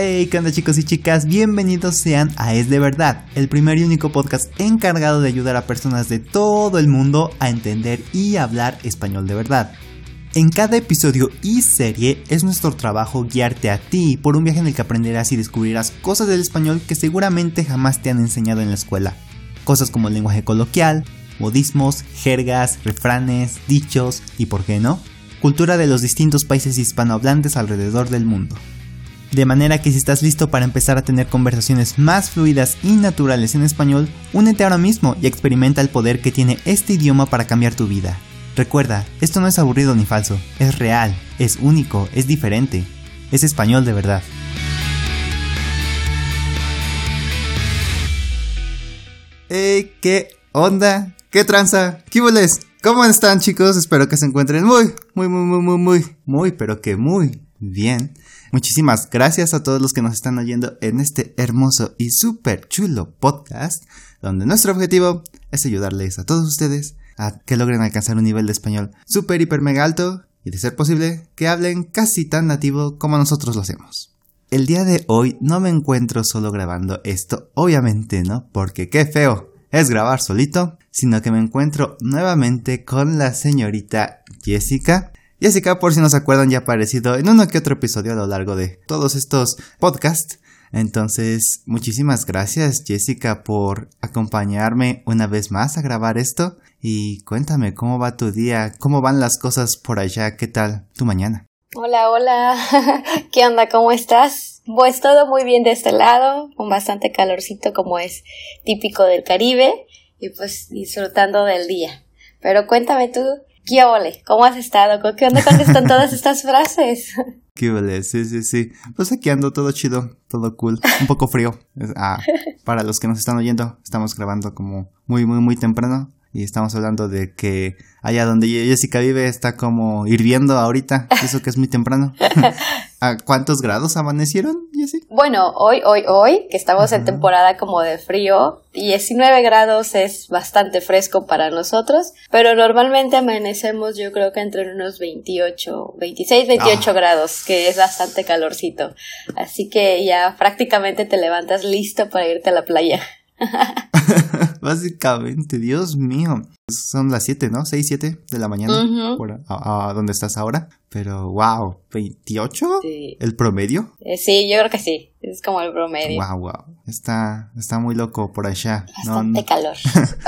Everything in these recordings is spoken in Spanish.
Hey, ¿qué onda chicos y chicas? Bienvenidos sean a Es de Verdad, el primer y único podcast encargado de ayudar a personas de todo el mundo a entender y hablar español de verdad. En cada episodio y serie es nuestro trabajo guiarte a ti por un viaje en el que aprenderás y descubrirás cosas del español que seguramente jamás te han enseñado en la escuela. Cosas como el lenguaje coloquial, modismos, jergas, refranes, dichos y, por qué no, cultura de los distintos países hispanohablantes alrededor del mundo. De manera que si estás listo para empezar a tener conversaciones más fluidas y naturales en español, únete ahora mismo y experimenta el poder que tiene este idioma para cambiar tu vida. Recuerda, esto no es aburrido ni falso, es real, es único, es diferente, es español de verdad. Hey, ¿qué onda? ¿Qué tranza? ¿Qué? ¿Cómo están chicos? Espero que se encuentren muy, muy, muy, muy, muy, muy, muy, pero que muy bien. Muchísimas gracias a todos los que nos están oyendo en este hermoso y súper chulo podcast, donde nuestro objetivo es ayudarles a todos ustedes a que logren alcanzar un nivel de español súper, hiper, mega alto y de ser posible que hablen casi tan nativo como nosotros lo hacemos. El día de hoy no me encuentro solo grabando esto, obviamente, ¿no? Porque qué feo es grabar solito, sino que me encuentro nuevamente con la señorita Jessica, Jessica, por si no se acuerdan, ya ha aparecido en uno que otro episodio a lo largo de todos estos podcasts. Entonces, muchísimas gracias Jessica por acompañarme una vez más a grabar esto. Y cuéntame, ¿cómo va tu día? ¿Cómo van las cosas por allá? ¿Qué tal tu mañana? Hola, hola. ¿Qué onda? ¿Cómo estás? Pues todo muy bien de este lado, con bastante calorcito como es típico del Caribe y pues disfrutando del día. Pero cuéntame tú, ¿Qué ole? ¿Cómo has estado? ¿Qué onda están todas estas frases? Qué ole, sí, sí, sí. Pues aquí ando todo chido, todo cool. Un poco frío. Ah, para los que nos están oyendo, estamos grabando como muy, muy, muy temprano. Y estamos hablando de que allá donde Jessica vive está como hirviendo ahorita. Eso que es muy temprano. ¿A cuántos grados amanecieron, Jessica? Bueno, hoy, hoy, hoy, que estamos en temporada como de frío, 19 grados es bastante fresco para nosotros, pero normalmente amanecemos yo creo que entre unos 28, 26, 28 grados, que es bastante calorcito. Así que ya prácticamente te levantas listo para irte a la playa. Básicamente, Dios mío. Son las 7, ¿no? 6, 7 de la mañana. a, dónde estás ahora. Pero, wow, ¿28? Sí. ¿El promedio? Eh, sí, yo creo que sí. Es como el promedio. Wow, wow. Está, está muy loco por allá. Bastante calor.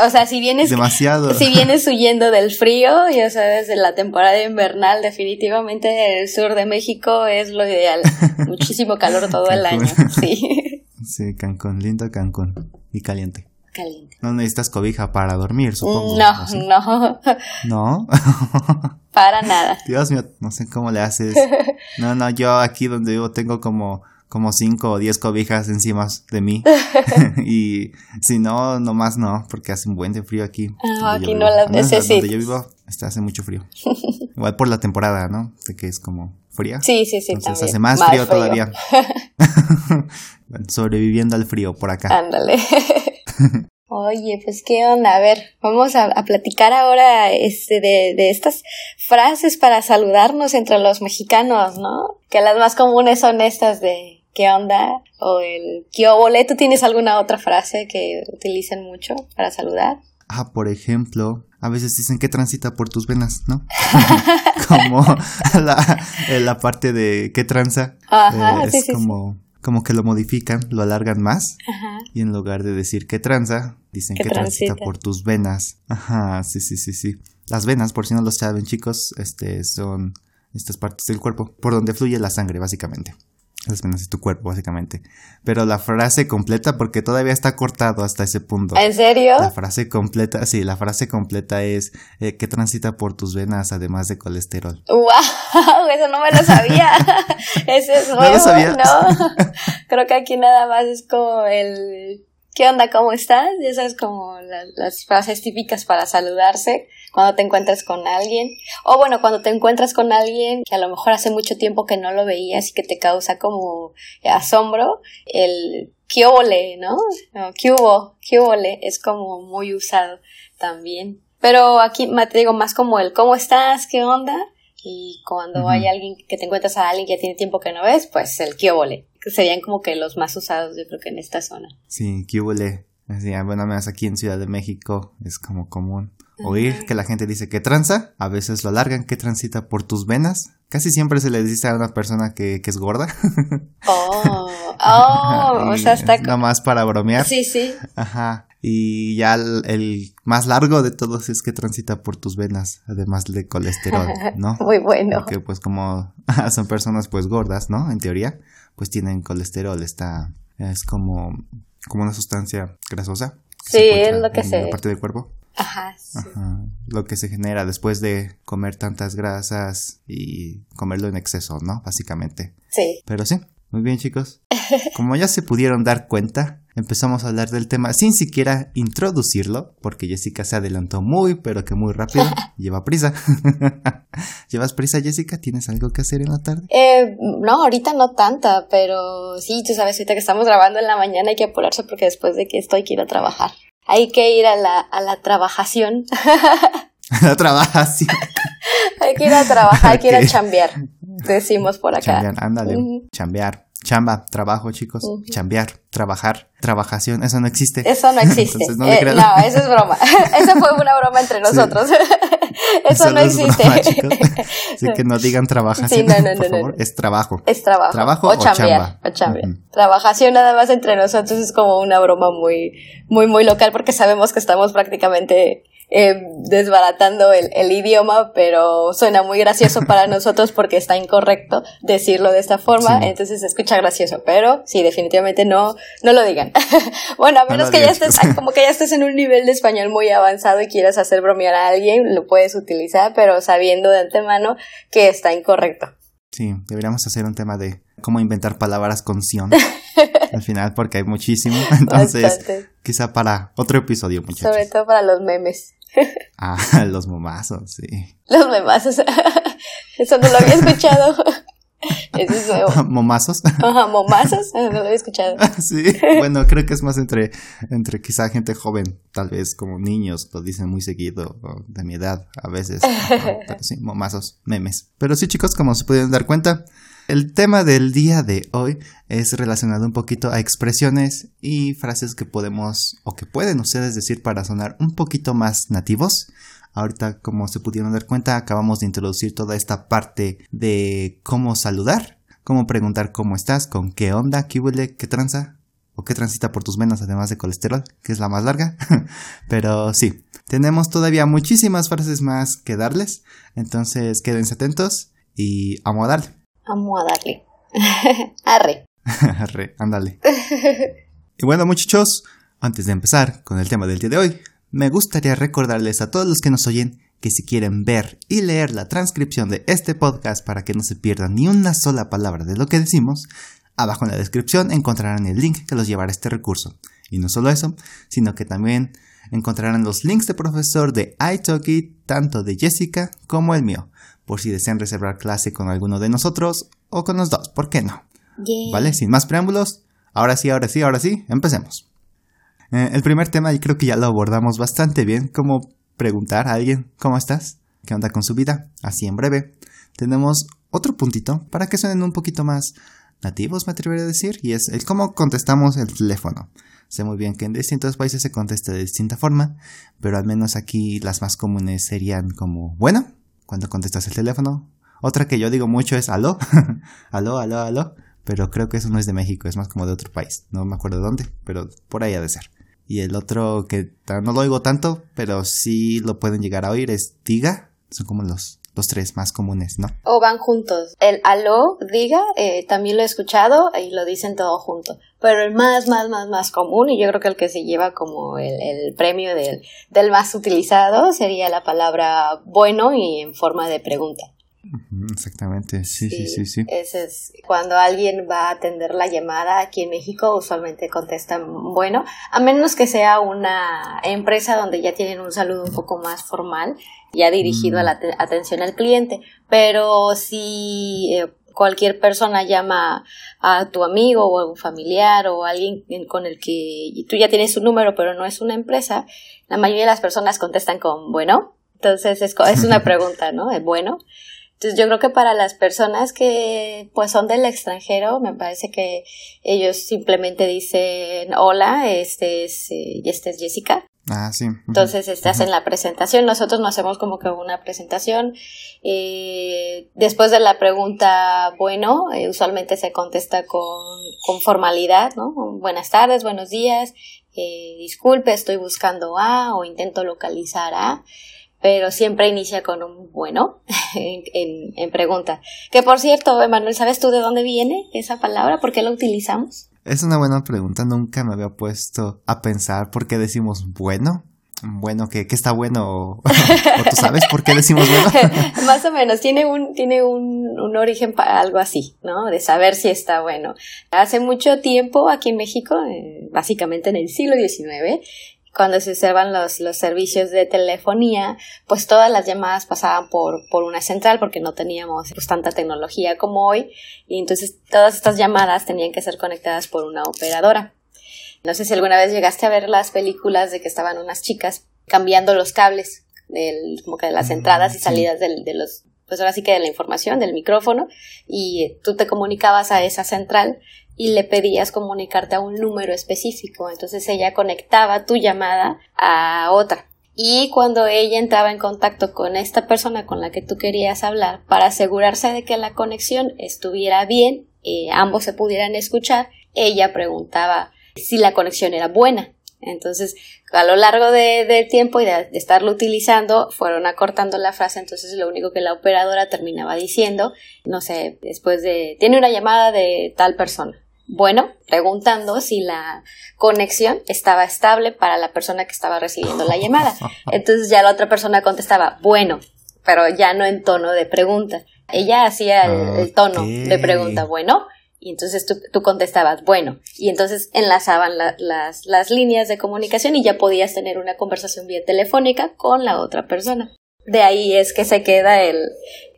O sea, si vienes. Demasiado. Si vienes huyendo del frío, ya sabes, de la temporada invernal, definitivamente el sur de México es lo ideal. Muchísimo calor todo el año. Sí. Sí, Cancún, lindo Cancún. Y caliente. Caliente. No necesitas cobija para dormir, supongo. No, no. ¿No? para nada. Dios mío, no sé cómo le haces. No, no, yo aquí donde vivo tengo como como cinco o diez cobijas encima de mí. y si no, nomás no, porque hace un buen de frío aquí. Ah, aquí no las necesito. Donde yo vivo, está, hace mucho frío. Igual por la temporada, ¿no? De que es como fría. Sí, sí, sí. Entonces hace más, frío, todavía. Sobreviviendo al frío por acá. Ándale. Oye, pues qué onda, a ver, vamos a, platicar ahora este, de, de, estas frases para saludarnos entre los mexicanos, ¿no? Que las más comunes son estas de ¿qué onda? o el ¿qué obole? ¿Tú tienes alguna otra frase que utilicen mucho para saludar? Ah, por ejemplo, a veces dicen que transita por tus venas, ¿no? como la, la, parte de qué tranza. Ajá, eh, es como como que lo modifican, lo alargan más. Ajá. Y en lugar de decir que tranza, dicen que transita por tus venas. Ajá, sí, sí, sí, sí. Las venas, por si no lo saben, chicos, este son estas partes del cuerpo por donde fluye la sangre, básicamente las venas de tu cuerpo, básicamente. Pero la frase completa, porque todavía está cortado hasta ese punto. ¿En serio? La frase completa, sí, la frase completa es eh, que transita por tus venas además de colesterol. ¡Wow! Eso no me lo sabía. Eso es nuevo. ¿No lo sabía? No. Creo que aquí nada más es como el ¿Qué onda? ¿Cómo estás? Ya sabes, como las frases típicas para saludarse cuando te encuentras con alguien. O bueno, cuando te encuentras con alguien que a lo mejor hace mucho tiempo que no lo veías y que te causa como asombro, el ¿qué ¿no? no ¿Qué hubo? ¿Qué Es como muy usado también. Pero aquí te digo más como el ¿cómo estás? ¿Qué onda? Y cuando hay alguien que te encuentras a alguien que tiene tiempo que no ves, pues el qué serían como que los más usados, yo creo que en esta zona. Sí, que bueno, menos aquí en Ciudad de México es como común oír que la gente dice que tranza, a veces lo alargan, que transita por tus venas. Casi siempre se le dice a una persona que, que es gorda. Oh, oh, o sea, está... Nada más para bromear. Sí, sí. Ajá. Y ya el, más largo de todos es que transita por tus venas, además de colesterol, ¿no? Muy bueno. Porque pues como son personas pues gordas, ¿no? En teoría, pues tienen colesterol, está, es como, como una sustancia grasosa. Sí, es lo que se... parte del cuerpo. Ajá, Lo que se genera después de comer tantas grasas y comerlo en exceso, ¿no? Básicamente. Sí. Pero sí, muy bien chicos. Como ya se pudieron dar cuenta, empezamos a hablar del tema sin siquiera introducirlo, porque Jessica se adelantó muy, pero que muy rápido. Lleva prisa. ¿Llevas prisa, Jessica? ¿Tienes algo que hacer en la tarde? Eh, no, ahorita no tanta, pero sí, tú sabes, ahorita que estamos grabando en la mañana hay que apurarse porque después de que estoy quiero trabajar hay que ir a la, a la trabajación. la trabajación. hay que ir a trabajar, hay que ir a chambear, decimos por acá. Chambear, ándale, chambear. Chamba, trabajo, chicos. Chambear, trabajar, trabajación, eso no existe. Eso no existe. no, eh, no, eso es broma. Eso fue una broma entre nosotros. Eso no existe. Así que no digan trabajación, no, no, por favor. Es trabajo. Es trabajo. Trabajo o, chambear, O chambear. Trabajación nada más entre nosotros es como una broma muy, muy, muy local porque sabemos que estamos prácticamente eh, desbaratando el, el, idioma, pero suena muy gracioso para nosotros porque está incorrecto decirlo de esta forma, entonces se escucha gracioso, pero sí, definitivamente no, no lo digan. bueno, a menos que ya estés, como que ya estés en un nivel de español muy avanzado y quieras hacer bromear a alguien, lo puedes utilizar, pero sabiendo de antemano que está incorrecto. Sí, deberíamos hacer un tema de cómo inventar palabras con sion al final porque hay muchísimo. Entonces, quizá para otro episodio, muchachos. Sobre todo para los memes. ah, los momazos, sí. Los memazos. Eso no lo había escuchado. Eso es nuevo. ¿Momazos? Ajá, momazos, no lo había escuchado. sí, bueno, creo que es más entre, entre quizá gente joven, tal vez como niños, lo dicen muy seguido, de mi edad a veces. pero sí, momazos, memes. Pero sí, chicos, como se pueden dar cuenta, el tema del día de hoy es relacionado un poquito a expresiones y frases que podemos o que pueden ustedes decir para sonar un poquito más nativos. Ahorita, como se pudieron dar cuenta, acabamos de introducir toda esta parte de cómo saludar, cómo preguntar cómo estás, con qué onda, qué huele, qué tranza, o qué transita por tus venas además de colesterol, que es la más larga. Pero sí, tenemos todavía muchísimas frases más que darles, entonces quédense atentos y a darle. Vamos a darle. Arre. Arre, ándale. y bueno, muchachos, antes de empezar con el tema del día de hoy, me gustaría recordarles a todos los que nos oyen que si quieren ver y leer la transcripción de este podcast para que no se pierdan ni una sola palabra de lo que decimos, abajo en la descripción encontrarán el link que los llevará a este recurso. Y no solo eso, sino que también encontrarán los links de profesor de iTalki, tanto de Jessica como el mío, por si desean reservar clase con alguno de nosotros o con los dos, ¿por qué no? ¿Vale? Sin más preámbulos, ahora sí, ahora sí, ahora sí, empecemos. Eh, el primer tema, y creo que ya lo abordamos bastante bien, como preguntar a alguien, ¿cómo estás? ¿Qué onda con su vida? Así en breve. Tenemos otro puntito para que suenen un poquito más nativos, me atrevería a decir, y es el cómo contestamos el teléfono. Sé muy bien que en distintos países se contesta de distinta forma, pero al menos aquí las más comunes serían como, bueno, cuando contestas el teléfono. Otra que yo digo mucho es aló, aló, aló, aló, pero creo que eso no es de México, es más como de otro país, no me acuerdo de dónde, pero por ahí ha de ser. Y el otro que no lo oigo tanto, pero sí lo pueden llegar a oír es diga, son como los los tres más comunes, ¿no? O van juntos. El aló, diga, eh, también lo he escuchado y lo dicen todo junto. Pero el más, más, más, más común, y yo creo que el que se lleva como el, el premio del, del más utilizado sería la palabra bueno y en forma de pregunta. Exactamente, sí, sí, sí, sí. Ese es cuando alguien va a atender la llamada aquí en México, usualmente contestan bueno, a menos que sea una empresa donde ya tienen un saludo un poco más formal, ya dirigido a la mm. atención al cliente. Pero si eh, cualquier persona llama a tu amigo o a un familiar o alguien con el que tú ya tienes su número, pero no es una empresa, la mayoría de las personas contestan con bueno. Entonces es, es una pregunta, ¿no? Es bueno. Entonces yo creo que para las personas que pues son del extranjero, me parece que ellos simplemente dicen hola, este es, eh, este es Jessica. Ah, sí. Entonces estás en la presentación, nosotros nos hacemos como que una presentación. Eh, después de la pregunta, bueno, eh, usualmente se contesta con, con formalidad, ¿no? Buenas tardes, buenos días, disculpe, estoy buscando A o intento localizar A pero siempre inicia con un bueno en, en, pregunta. Que por cierto, Emanuel, ¿sabes tú de dónde viene esa palabra? ¿Por qué la utilizamos? Es una buena pregunta, nunca me había puesto a pensar por qué decimos bueno. Bueno, que, está bueno, o, tú sabes por qué decimos bueno. Más o menos, tiene un, tiene un, un origen para algo así, ¿no? De saber si está bueno. Hace mucho tiempo aquí en México, eh, básicamente en el siglo XIX, cuando se usaban los, los servicios de telefonía, pues todas las llamadas pasaban por, por una central porque no teníamos pues, tanta tecnología como hoy y entonces todas estas llamadas tenían que ser conectadas por una operadora. No sé si alguna vez llegaste a ver las películas de que estaban unas chicas cambiando los cables del, como que de las mm, entradas y salidas de, de los pues ahora sí que de la información, del micrófono, y tú te comunicabas a esa central y le pedías comunicarte a un número específico. Entonces ella conectaba tu llamada a otra. Y cuando ella entraba en contacto con esta persona con la que tú querías hablar, para asegurarse de que la conexión estuviera bien, eh, ambos se pudieran escuchar, ella preguntaba si la conexión era buena. Entonces, a lo largo del de tiempo y de, estarlo utilizando, fueron acortando la frase, entonces lo único que la operadora terminaba diciendo, no sé, después de, tiene una llamada de tal persona. Bueno, preguntando si la conexión estaba estable para la persona que estaba recibiendo la llamada. Entonces ya la otra persona contestaba, bueno, pero ya no en tono de pregunta. Ella hacía el, tono de pregunta, bueno, y entonces tú, contestabas, bueno, y entonces enlazaban las, las líneas de comunicación y ya podías tener una conversación vía telefónica con la otra persona. De ahí es que se queda el,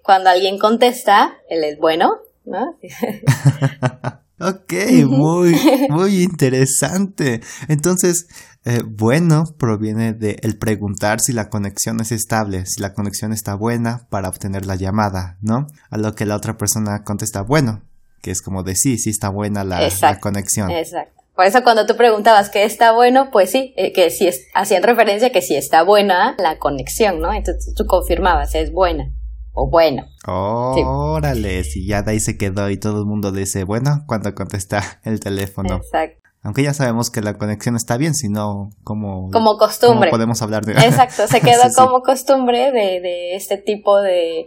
cuando alguien contesta, él es bueno, ¿no? Ok, muy, muy interesante. Entonces, eh, bueno proviene de el preguntar si la conexión es estable, si la conexión está buena para obtener la llamada, ¿no? A lo que la otra persona contesta bueno, que es como de sí, sí está buena la, conexión. Exacto. Por eso cuando tú preguntabas que está bueno, pues sí, eh, que sí es, hacían referencia que sí está buena la conexión, ¿no? Entonces tú confirmabas, es buena o bueno. Órale, si ya de ahí se quedó y todo el mundo dice bueno cuando contesta el teléfono. Exacto. Aunque ya sabemos que la conexión está bien, sino como... Como costumbre. podemos hablar de... Exacto, se quedó como costumbre de, de este tipo de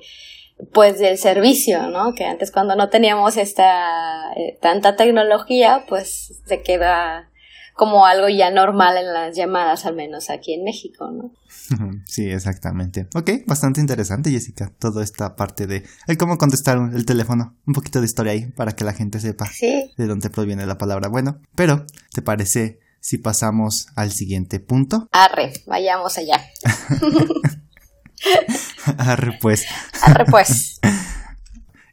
pues del servicio, ¿no? Que antes cuando no teníamos esta eh, tanta tecnología, pues se queda como algo ya normal en las llamadas, al menos aquí en México, ¿no? Sí, exactamente. Ok, bastante interesante, Jessica, toda esta parte de el cómo contestar el teléfono. Un poquito de historia ahí para que la gente sepa de dónde proviene la palabra bueno. Pero, ¿te parece si pasamos al siguiente punto? Arre, vayamos allá. Arre pues. Arre pues.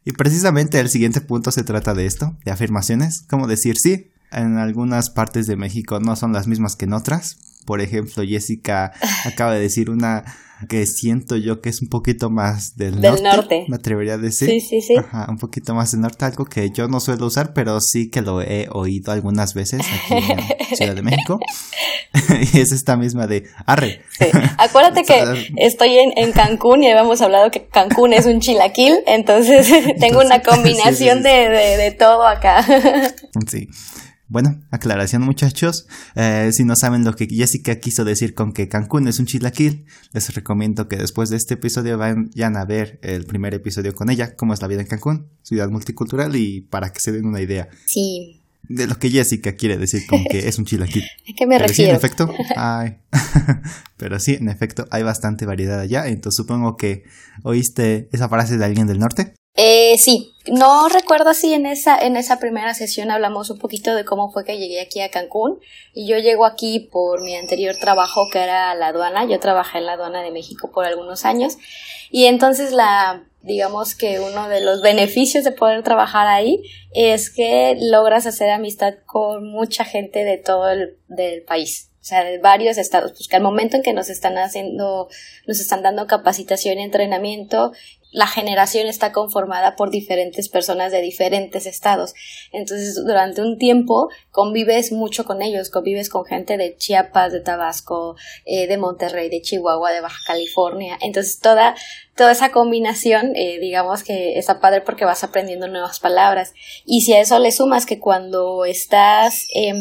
Y precisamente el siguiente punto se trata de esto, de afirmaciones, como decir sí, en algunas partes de México no son las mismas que en otras. Por ejemplo, Jessica acaba de decir una que siento yo que es un poquito más del, norte, Me atrevería a decir. Sí, sí, sí. Ajá, un poquito más del norte, algo que yo no suelo usar, pero sí que lo he oído algunas veces aquí en Ciudad de México. y es esta misma de arre. Sí. Acuérdate que estoy en, Cancún y habíamos hablado que Cancún es un chilaquil, entonces tengo una combinación de, de, de todo acá. sí. Bueno, aclaración muchachos, eh, si no saben lo que Jessica quiso decir con que Cancún es un chilaquil, les recomiendo que después de este episodio vayan a ver el primer episodio con ella, cómo es la vida en Cancún, ciudad multicultural y para que se den una idea. Sí. De lo que Jessica quiere decir con que es un chilaquil. ¿A qué me Pero refiero? Sí, en efecto, hay. Pero sí, en efecto, hay bastante variedad allá. Entonces supongo que oíste esa frase de alguien del norte. Eh, sí, no recuerdo si en esa, en esa primera sesión hablamos un poquito de cómo fue que llegué aquí a Cancún. Y yo llego aquí por mi anterior trabajo que era la aduana. Yo trabajé en la aduana de México por algunos años. Y entonces la, digamos que uno de los beneficios de poder trabajar ahí es que logras hacer amistad con mucha gente de todo el del país. O sea, de varios estados, pues que al momento en que nos están haciendo, nos están dando capacitación y entrenamiento, la generación está conformada por diferentes personas de diferentes estados. Entonces, durante un tiempo convives mucho con ellos, convives con gente de Chiapas, de Tabasco, eh, de Monterrey, de Chihuahua, de Baja California. Entonces, toda, toda esa combinación, eh, digamos que está padre porque vas aprendiendo nuevas palabras. Y si a eso le sumas que cuando estás em,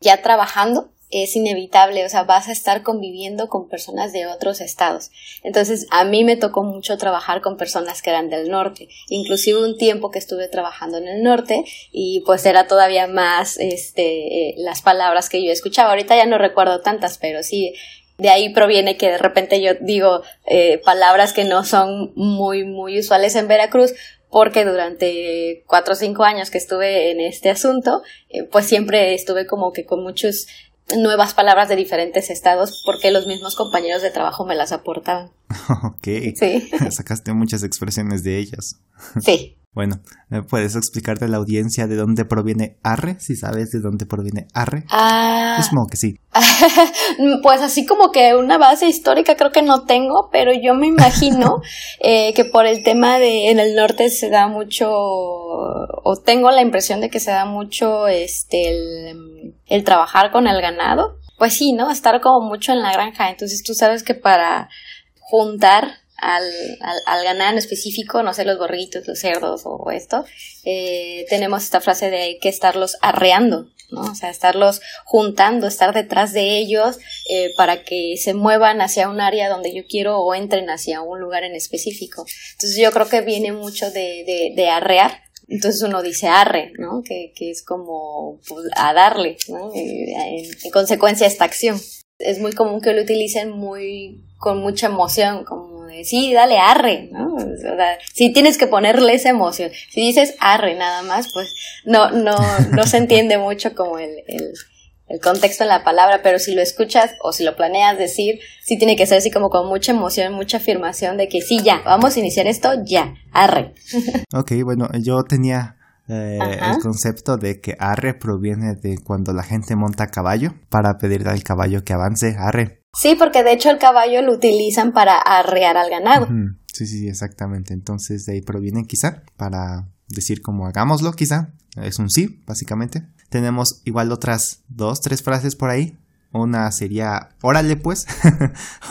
ya trabajando, es inevitable, o sea, vas a estar conviviendo con personas de otros estados. Entonces, a mí me tocó mucho trabajar con personas que eran del norte, inclusive un tiempo que estuve trabajando en el norte y pues era todavía más este eh, las palabras que yo escuchaba. Ahorita ya no recuerdo tantas, pero sí de ahí proviene que de repente yo digo eh, palabras que no son muy muy usuales en Veracruz porque durante cuatro o cinco años que estuve en este asunto, eh, pues siempre estuve como que con muchos nuevas palabras de diferentes estados porque los mismos compañeros de trabajo me las aportaban. Ok. Sí. Sacaste muchas expresiones de ellas. Sí. Bueno, ¿puedes explicarte a la audiencia de dónde proviene arre? Si sabes de dónde proviene arre. Ah. Es como que sí. pues así como que una base histórica creo que no tengo, pero yo me imagino eh, que por el tema de en el norte se da mucho, o tengo la impresión de que se da mucho este el, el trabajar con el ganado. Pues sí, ¿no? Estar como mucho en la granja. Entonces tú sabes que para juntar al, al, al, ganado específico, no sé, los borritos, los cerdos o, esto, eh, tenemos esta frase de que estarlos arreando, ¿no? O sea, estarlos juntando, estar detrás de ellos eh, para que se muevan hacia un área donde yo quiero o entren hacia un lugar en específico. Entonces yo creo que viene mucho de, de, arrear. Entonces uno dice arre, ¿no? Que, que es como pues, a darle, ¿no? Eh, en, en consecuencia esta acción. Es muy común que lo utilicen muy con mucha emoción, como sí, dale arre, ¿no? O sea, sí tienes que ponerle esa emoción. Si dices arre nada más, pues no, no, no se entiende mucho como el, el, el contexto en la palabra, pero si lo escuchas o si lo planeas decir, sí tiene que ser así como con mucha emoción, mucha afirmación de que sí, ya, vamos a iniciar esto, ya, arre. Ok, bueno, yo tenía eh, el concepto de que arre proviene de cuando la gente monta a caballo para pedirle al caballo que avance, arre. Sí, porque de hecho el caballo lo utilizan para arrear al ganado. Sí, sí, exactamente. Entonces de ahí proviene quizá para decir como hagámoslo, quizá. Es un sí, básicamente. Tenemos igual otras dos, tres frases por ahí. Una sería órale pues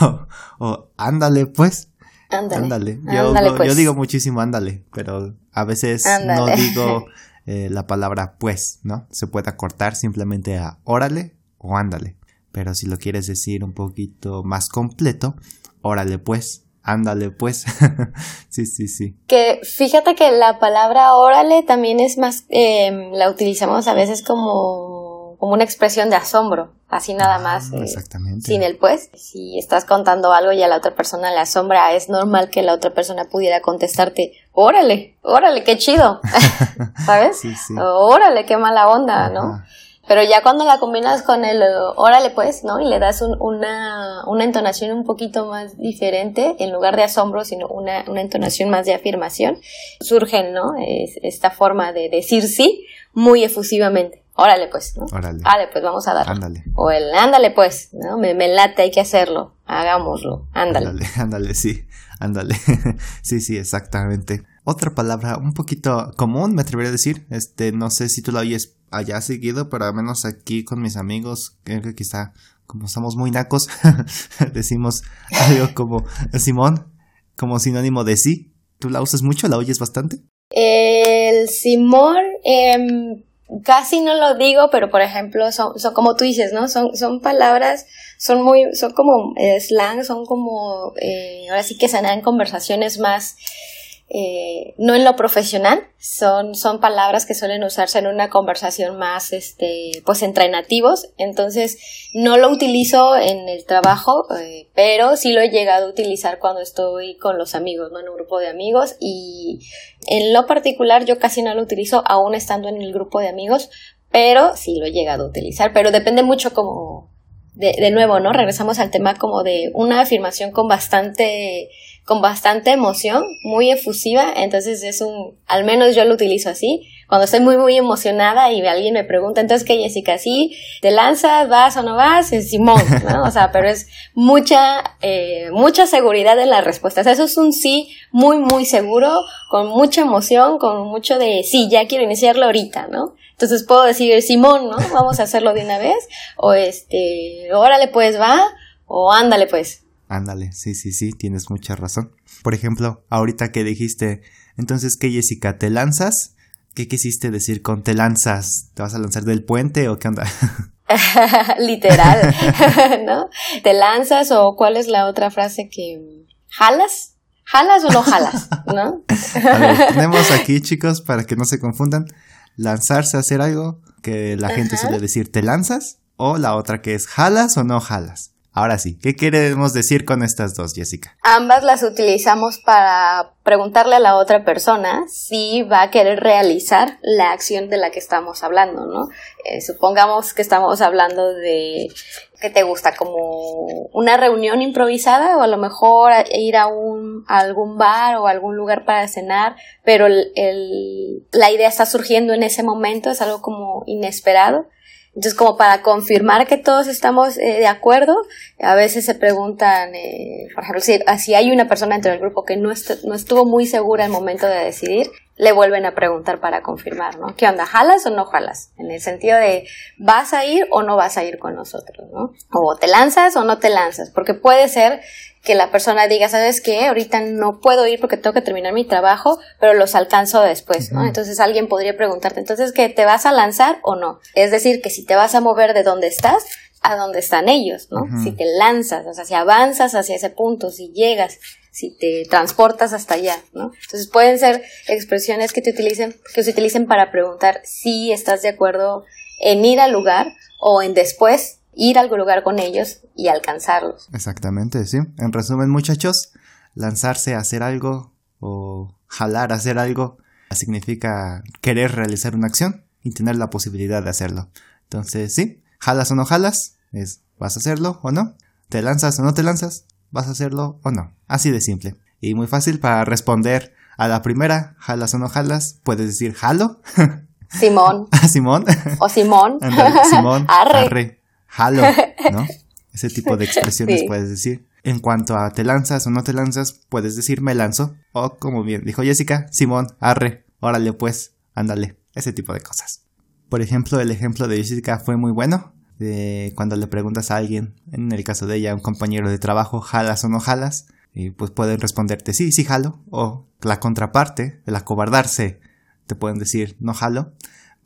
o, ándale pues. Ándale. Yo, pues. yo, digo muchísimo ándale, pero a veces no digo eh, la palabra pues, ¿no? Se puede acortar simplemente a órale o ándale. Pero si lo quieres decir un poquito más completo, órale pues, ándale pues. sí, sí, sí. Que fíjate que la palabra órale también es más, eh, la utilizamos a veces como, como una expresión de asombro, así nada ah, más. Eh, exactamente. Sin el pues. Si estás contando algo y a la otra persona le asombra, es normal que la otra persona pudiera contestarte, órale, órale, qué chido. ¿Sabes? Sí, sí. Órale, qué mala onda, ¿no? Pero ya cuando la combinas con el órale pues, ¿no? Y le das una, una entonación un poquito más diferente, en lugar de asombro, sino una, una entonación más de afirmación, surgen, ¿no? Es, esta forma de decir sí muy efusivamente. Órale pues, ¿no? Órale. Órale pues, vamos a darle. Ándale. O el ándale pues, ¿no? Me, me late, hay que hacerlo. Hagámoslo. Ándale. Ándale, ándale, sí. Ándale. sí, sí, exactamente. Otra palabra un poquito común, me atrevería a decir. Este, no sé si tú la oyes allá seguido, pero al menos aquí con mis amigos, creo que quizá como somos muy nacos, decimos algo como Simón, como sinónimo de sí. ¿Tú la usas mucho? ¿La oyes bastante? El Simón, em, casi no lo digo, pero por ejemplo, son, son como tú dices, ¿no? Son, son palabras, son muy, son como eh, slang, son como, eh, ahora sí que se dan conversaciones más eh, no en lo profesional, son, son palabras que suelen usarse en una conversación más, este, pues entre nativos, entonces no lo utilizo en el trabajo, eh, pero sí lo he llegado a utilizar cuando estoy con los amigos, ¿no? En un grupo de amigos. Y en lo particular yo casi no lo utilizo aún estando en el grupo de amigos, pero sí lo he llegado a utilizar, pero depende mucho como, de, de nuevo, ¿no? Regresamos al tema como de una afirmación con bastante con bastante emoción, muy efusiva, entonces es un, al menos yo lo utilizo así, Cuando estoy muy, muy emocionada y alguien me pregunta, entonces, ¿qué, Jessica? ¿Sí? ¿Te lanzas? ¿Vas o no vas? Es Simón, ¿no? O sea, pero es mucha, eh, mucha seguridad en las respuestas. Eso es un sí muy, muy seguro, con mucha emoción, con mucho de sí, ya quiero iniciarlo ahorita, ¿no? Entonces puedo decir, Simón, ¿no? Vamos a hacerlo de una vez. O este, órale pues, va. O ándale pues. Ándale, sí, sí, sí, tienes mucha razón. Por ejemplo, ahorita que dijiste, entonces, ¿qué, Jessica? ¿Te lanzas? ¿Qué quisiste decir con te lanzas? ¿Te vas a lanzar del puente o qué onda? Literal, ¿no? ¿Te lanzas o cuál es la otra frase que... ¿Jalas? ¿Jalas o no jalas? ¿No? a ver, tenemos aquí, chicos, para que no se confundan, lanzarse a hacer algo, que la gente suele decir, ¿te lanzas? O la otra que es, ¿jalas o no jalas? Ahora sí, ¿qué queremos decir con estas dos, Jessica? Ambas las utilizamos para preguntarle a la otra persona si va a querer realizar la acción de la que estamos hablando, ¿no? Eh, supongamos que estamos hablando de que te gusta como una reunión improvisada o a lo mejor ir a, un, algún bar o algún lugar para cenar, pero la idea está surgiendo en ese momento, es algo como inesperado entonces, como para confirmar que todos estamos eh, de acuerdo, a veces se preguntan, eh, por ejemplo, si, si, hay una persona dentro del grupo que no, no estuvo muy segura al momento de decidir, le vuelven a preguntar para confirmar, ¿no? ¿Qué onda? ¿Jalas o no jalas? En el sentido de, ¿vas a ir o no vas a ir con nosotros, ¿no? O te lanzas o no te lanzas, porque puede ser que la persona diga, ¿sabes qué? Ahorita no puedo ir porque tengo que terminar mi trabajo, pero los alcanzo después, ¿no? Entonces alguien podría preguntarte, entonces, ¿qué te vas a lanzar o no? Es decir, que si te vas a mover de donde estás, a donde están ellos, ¿no? Si te lanzas, o sea, si avanzas hacia ese punto, si llegas, si te transportas hasta allá, ¿no? Entonces pueden ser expresiones que te utilicen, que se utilicen para preguntar si estás de acuerdo en ir al lugar o en después ir a algún lugar con ellos y alcanzarlos. Exactamente, sí. En resumen, muchachos, lanzarse a hacer algo o jalar a hacer algo significa querer realizar una acción y tener la posibilidad de hacerlo. Entonces, sí, jalas o no jalas, es vas a hacerlo o no. Te lanzas o no te lanzas, vas a hacerlo o no. Así de simple. Y muy fácil para responder a la primera, jalas o no jalas, puedes decir jalo. Simón. Simón. O Simón. Simón. arre jalo, ¿no? Ese tipo de expresiones puedes decir. En cuanto a te lanzas o no te lanzas, puedes decir me lanzo. O como bien dijo Jessica, Simón, arre, órale pues, ándale. Ese tipo de cosas. Por ejemplo, el ejemplo de Jessica fue muy bueno. Cuando le preguntas a alguien, en el caso de ella, un compañero de trabajo, jalas o no jalas, y pues pueden responderte sí, sí jalo. O la contraparte, el acobardarse, te pueden decir no jalo.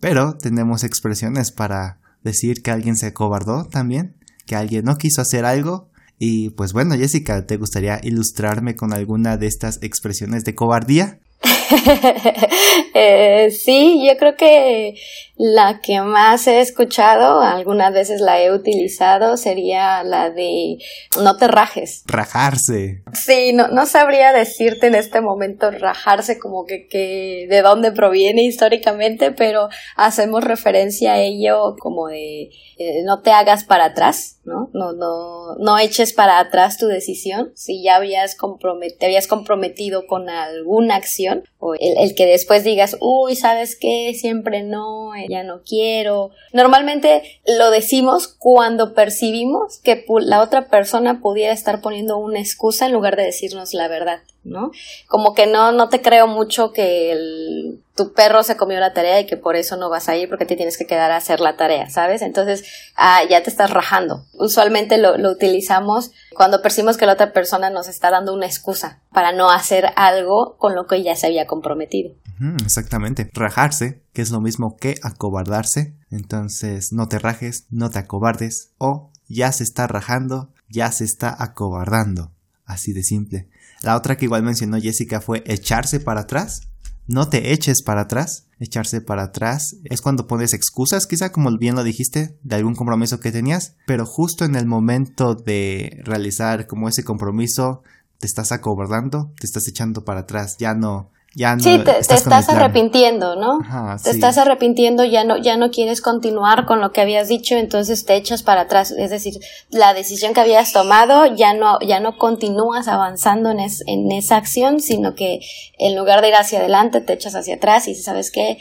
Pero tenemos expresiones para decir que alguien se acobardó también, que alguien no quiso hacer algo. Y pues bueno, Jessica, ¿te gustaría ilustrarme con alguna de estas expresiones de cobardía? eh, sí, yo creo que la que más he escuchado, algunas veces la he utilizado, sería la de no te rajes. Rajarse. Sí, no, no sabría decirte en este momento rajarse como que, que de dónde proviene históricamente, pero hacemos referencia a ello como de eh, no te hagas para atrás, ¿no? No, no, no eches para atrás tu decisión. Si ya habías te habías comprometido con alguna acción, o el, que después digas, uy, ¿sabes qué? Siempre no, ya no quiero. Normalmente lo decimos cuando percibimos que la otra persona pudiera estar poniendo una excusa en lugar de decirnos la verdad, ¿no? Como que no, no te creo mucho que el, tu perro se comió la tarea y que por eso no vas a ir porque te tienes que quedar a hacer la tarea, ¿sabes? Entonces, ah, ya te estás rajando. Usualmente lo, lo utilizamos cuando percibimos que la otra persona nos está dando una excusa para no hacer algo con lo que ya se había comprometido. exactamente. Rajarse, que es lo mismo que acobardarse. Entonces, no te rajes, no te acobardes o ya se está rajando, ya se está acobardando. Así de simple. La otra que igual mencionó Jessica fue echarse para atrás. No te eches para atrás. Echarse para atrás es cuando pones excusas, quizá como bien lo dijiste, de algún compromiso que tenías, pero justo en el momento de realizar como ese compromiso, te estás acobardando, te estás echando para atrás, ya no, ya no. Sí, te estás, arrepintiendo, ¿no? te estás arrepintiendo, ya no, ya no quieres continuar con lo que habías dicho, entonces te echas para atrás. Es decir, la decisión que habías tomado ya no, ya no continúas avanzando en, en esa acción, sino que en lugar de ir hacia adelante, te echas hacia atrás y sabes que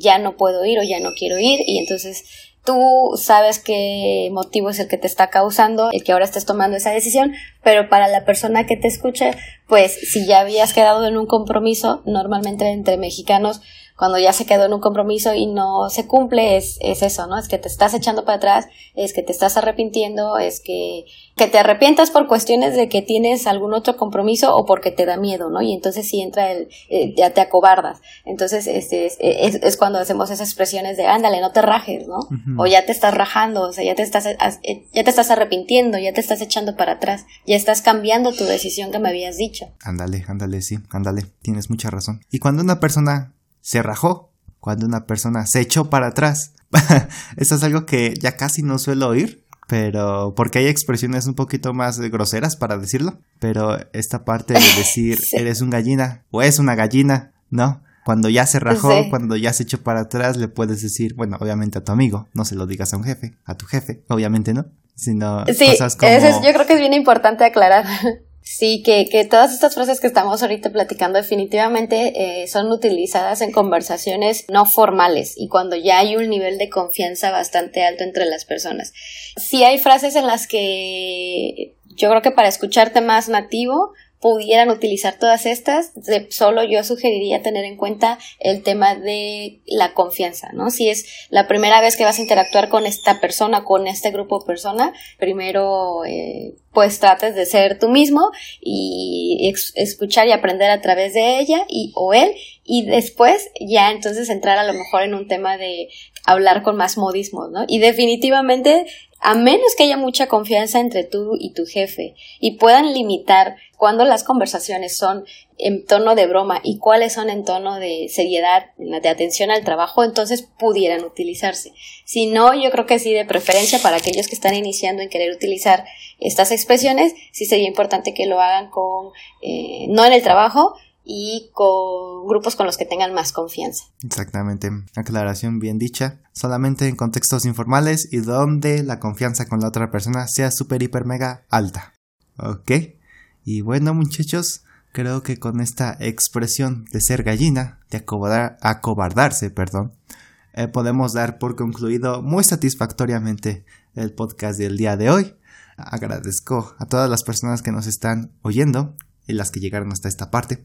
ya no puedo ir o ya no quiero ir, y entonces tú sabes qué motivo es el que te está causando el que ahora estés tomando esa decisión, pero para la persona que te escuche, pues si ya habías quedado en un compromiso, normalmente entre mexicanos, cuando ya se quedó en un compromiso y no se cumple, es, es eso, ¿no? Es que te estás echando para atrás, es que te estás arrepintiendo, es que, que te arrepientas por cuestiones de que tienes algún otro compromiso o porque te da miedo, ¿no? Y entonces si entra el, eh, ya te acobardas. Entonces este, es, es, es, cuando hacemos esas expresiones de, ándale, no te rajes, ¿no? O ya te estás rajando, o sea, ya te estás, eh, ya te estás arrepintiendo, ya te estás echando para atrás, ya estás cambiando tu decisión que me habías dicho. Ándale, ándale, sí, ándale, tienes mucha razón. Y cuando una persona se rajó, cuando una persona se echó para atrás, eso es algo que ya casi no suelo oír, pero porque hay expresiones un poquito más groseras para decirlo, pero esta parte de decir eres un gallina o es una gallina, ¿no? Cuando ya se rajó, cuando ya se echó para atrás, le puedes decir, bueno, obviamente a tu amigo, no se lo digas a un jefe, a tu jefe, obviamente no, sino sí, cosas como... yo creo que es bien importante aclarar. Sí, que, que todas estas frases que estamos ahorita platicando definitivamente eh, son utilizadas en conversaciones no formales y cuando ya hay un nivel de confianza bastante alto entre las personas. Sí hay frases en las que yo creo que para escucharte más nativo pudieran utilizar todas estas, solo yo sugeriría tener en cuenta el tema de la confianza, ¿no? Si es la primera vez que vas a interactuar con esta persona, con este grupo de persona, primero eh, pues trates de ser tú mismo y escuchar y aprender a través de ella y o él y después ya entonces entrar a lo mejor en un tema de hablar con más modismos, ¿no? Y definitivamente a menos que haya mucha confianza entre tú y tu jefe y puedan limitar cuándo las conversaciones son en tono de broma y cuáles son en tono de seriedad, de atención al trabajo, entonces pudieran utilizarse. Si no, yo creo que sí, de preferencia para aquellos que están iniciando en querer utilizar estas expresiones, sí sería importante que lo hagan con, eh, no en el trabajo, y con grupos con los que tengan más confianza. Exactamente, aclaración bien dicha, solamente en contextos informales y donde la confianza con la otra persona sea super hiper mega alta. Ok, y bueno muchachos, creo que con esta expresión de ser gallina, de acobardar, acobardarse, perdón, eh, podemos dar por concluido muy satisfactoriamente el podcast del día de hoy. Agradezco a todas las personas que nos están oyendo y las que llegaron hasta esta parte.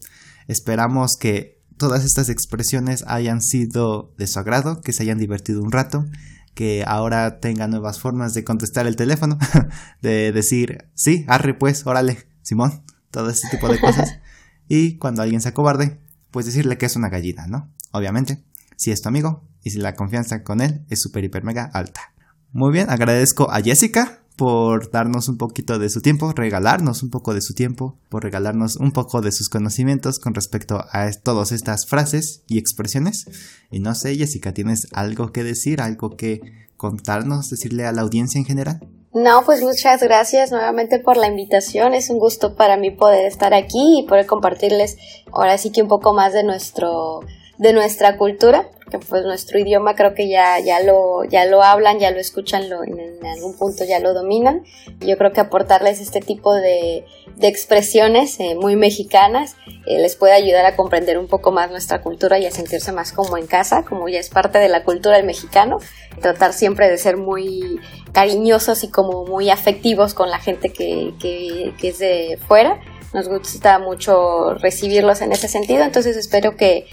Esperamos que todas estas expresiones hayan sido de su agrado, que se hayan divertido un rato, que ahora tengan nuevas formas de contestar el teléfono, de decir, sí, arre pues, órale, Simón, todo ese tipo de cosas. y cuando alguien se acobarde, pues decirle que es una gallina, ¿no? Obviamente, si es tu amigo y si la confianza con él es súper, hiper, mega alta. Muy bien, agradezco a Jessica por darnos un poquito de su tiempo, regalarnos un poco de su tiempo, por regalarnos un poco de sus conocimientos con respecto a todas estas frases y expresiones. Y no sé, Jessica, ¿tienes algo que decir, algo que contarnos, decirle a la audiencia en general? No, pues muchas gracias nuevamente por la invitación. Es un gusto para mí poder estar aquí y poder compartirles ahora sí que un poco más de nuestro de nuestra cultura que pues nuestro idioma creo que ya, ya, lo, ya lo hablan, ya lo escuchan, lo, en, algún punto ya lo dominan. Yo creo que aportarles este tipo de, de expresiones eh, muy mexicanas eh, les puede ayudar a comprender un poco más nuestra cultura y a sentirse más como en casa, como ya es parte de la cultura del mexicano. Tratar siempre de ser muy cariñosos y como muy afectivos con la gente que, que, que es de fuera. Nos gusta mucho recibirlos en ese sentido, entonces espero que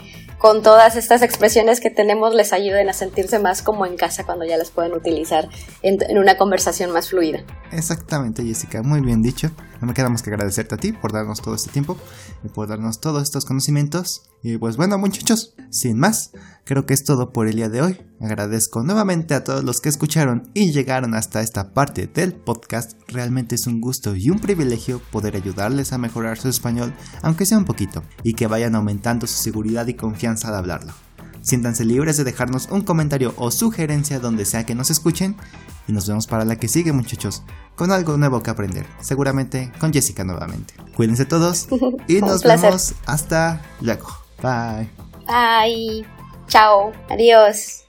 con todas estas expresiones que tenemos les ayuden a sentirse más como en casa cuando ya las pueden utilizar en, una conversación más fluida. Exactamente, Jessica, muy bien dicho. No me queda más que agradecerte a ti por darnos todo este tiempo y por darnos todos estos conocimientos. Y pues bueno, muchachos, sin más, creo que es todo por el día de hoy. Agradezco nuevamente a todos los que escucharon y llegaron hasta esta parte del podcast. Realmente es un gusto y un privilegio poder ayudarles a mejorar su español, aunque sea un poquito, y que vayan aumentando su seguridad y confianza al hablarlo. Siéntanse libres de dejarnos un comentario o sugerencia donde sea que nos escuchen y nos vemos para la que sigue muchachos, con algo nuevo que aprender, seguramente con Jessica nuevamente. Cuídense todos y nos vemos hasta luego. Bye. Bye. Chao. Adiós.